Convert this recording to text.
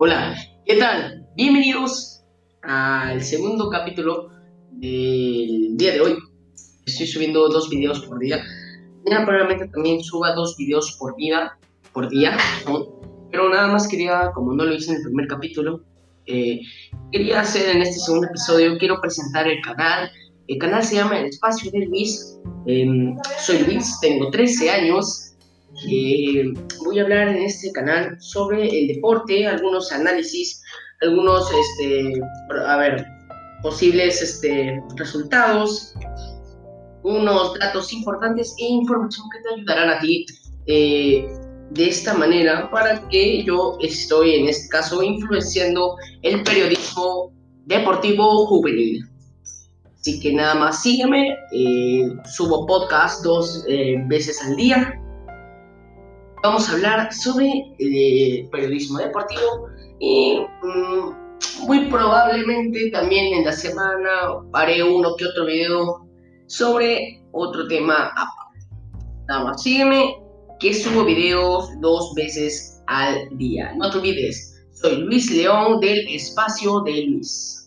Hola, ¿qué tal? Bienvenidos al segundo capítulo del día de hoy. Estoy subiendo dos videos por día. Mañana probablemente también suba dos videos por día, por día, pero nada más quería, como no lo hice en el primer capítulo, eh, quería hacer en este segundo episodio, quiero presentar el canal. El canal se llama El Espacio de Luis. Em, soy Luis, tengo 13 años eh, voy a hablar en este canal sobre el deporte, algunos análisis, algunos, este, a ver, posibles este, resultados, unos datos importantes e información que te ayudarán a ti eh, de esta manera para que yo estoy en este caso influenciando el periodismo deportivo juvenil. Así que nada más sígueme, eh, subo podcast dos veces al día vamos a hablar sobre eh, periodismo deportivo y mm, muy probablemente también en la semana haré uno que otro video sobre otro tema Nada más sígueme que subo videos dos veces al día. No te olvides, soy Luis León del Espacio de Luis.